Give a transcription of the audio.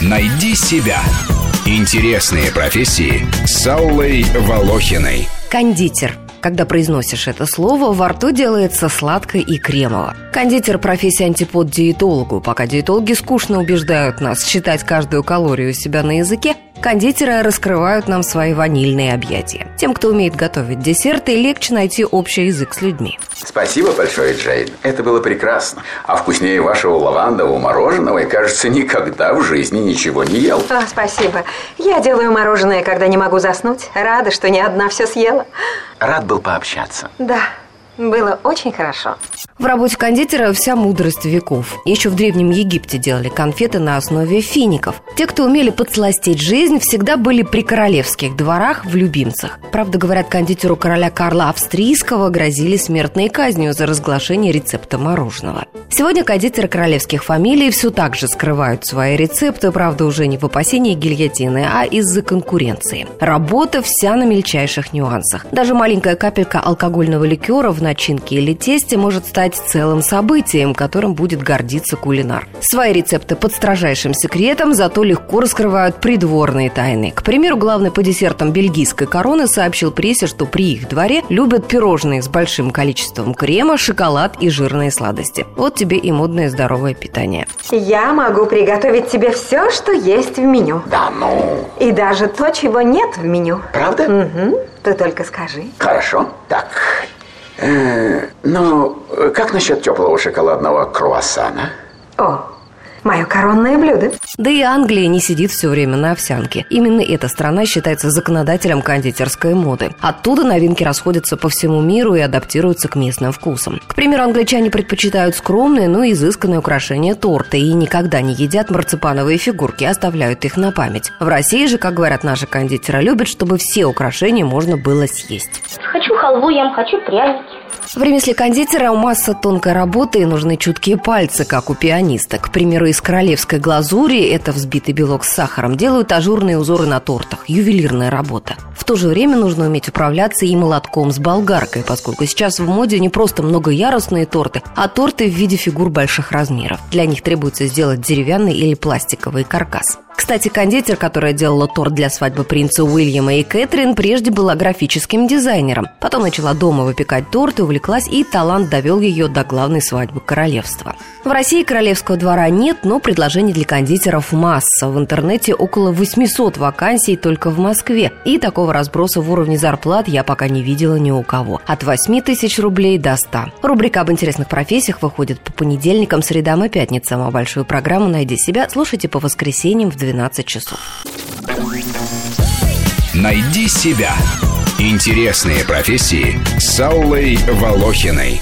Найди себя. Интересные профессии с Аллой Волохиной. Кондитер. Когда произносишь это слово, во рту делается сладко и кремово. Кондитер – профессия антипод диетологу. Пока диетологи скучно убеждают нас считать каждую калорию у себя на языке, Кондитеры раскрывают нам свои ванильные объятия. Тем, кто умеет готовить десерты, легче найти общий язык с людьми. Спасибо большое, Джейн. Это было прекрасно. А вкуснее вашего лавандового мороженого, я, кажется, никогда в жизни ничего не ел. О, спасибо. Я делаю мороженое, когда не могу заснуть. Рада, что не одна все съела. Рад был пообщаться. Да, было очень хорошо. В работе кондитера вся мудрость веков. Еще в Древнем Египте делали конфеты на основе фиников. Те, кто умели подсластить жизнь, всегда были при королевских дворах в любимцах. Правда, говорят, кондитеру короля Карла Австрийского грозили смертной казнью за разглашение рецепта мороженого. Сегодня кондитеры королевских фамилий все так же скрывают свои рецепты, правда, уже не в опасении гильотины, а из-за конкуренции. Работа вся на мельчайших нюансах. Даже маленькая капелька алкогольного ликера в начинке или тесте может стать целым событием, которым будет гордиться кулинар. Свои рецепты под строжайшим секретом, зато легко раскрывают придворные тайны. К примеру, главный по десертам бельгийской короны сообщил прессе, что при их дворе любят пирожные с большим количеством крема, шоколад и жирные сладости. Вот тебе и модное здоровое питание. Я могу приготовить тебе все, что есть в меню. Да ну. И даже то, чего нет в меню. Правда? Угу. Ты только скажи. Хорошо. Так. Ну, как насчет теплого шоколадного круассана? О, мое коронное блюдо. Да и Англия не сидит все время на овсянке. Именно эта страна считается законодателем кондитерской моды. Оттуда новинки расходятся по всему миру и адаптируются к местным вкусам. К примеру, англичане предпочитают скромные, но изысканные украшения торта и никогда не едят марципановые фигурки, оставляют их на память. В России же, как говорят наши кондитеры, любят, чтобы все украшения можно было съесть. Хочу халву ем, хочу пряники. В ремесле кондитера масса тонкой работы и нужны чуткие пальцы, как у пианиста. К примеру, из королевской глазури, это взбитый белок с сахаром, делают ажурные узоры на тортах. Ювелирная работа. В то же время нужно уметь управляться и молотком с болгаркой, поскольку сейчас в моде не просто многоярусные торты, а торты в виде фигур больших размеров. Для них требуется сделать деревянный или пластиковый каркас. Кстати, кондитер, которая делала торт для свадьбы принца Уильяма и Кэтрин, прежде была графическим дизайнером. Потом начала дома выпекать торты, увлеклась, и талант довел ее до главной свадьбы королевства. В России королевского двора нет, но предложений для кондитеров масса. В интернете около 800 вакансий только в Москве. И такого разброса в уровне зарплат я пока не видела ни у кого. От 8 тысяч рублей до 100. Рубрика об интересных профессиях выходит по понедельникам, средам и пятницам. А большую программу «Найди себя» слушайте по воскресеньям в 12 часов. Найди себя. Интересные профессии с Аллой Волохиной.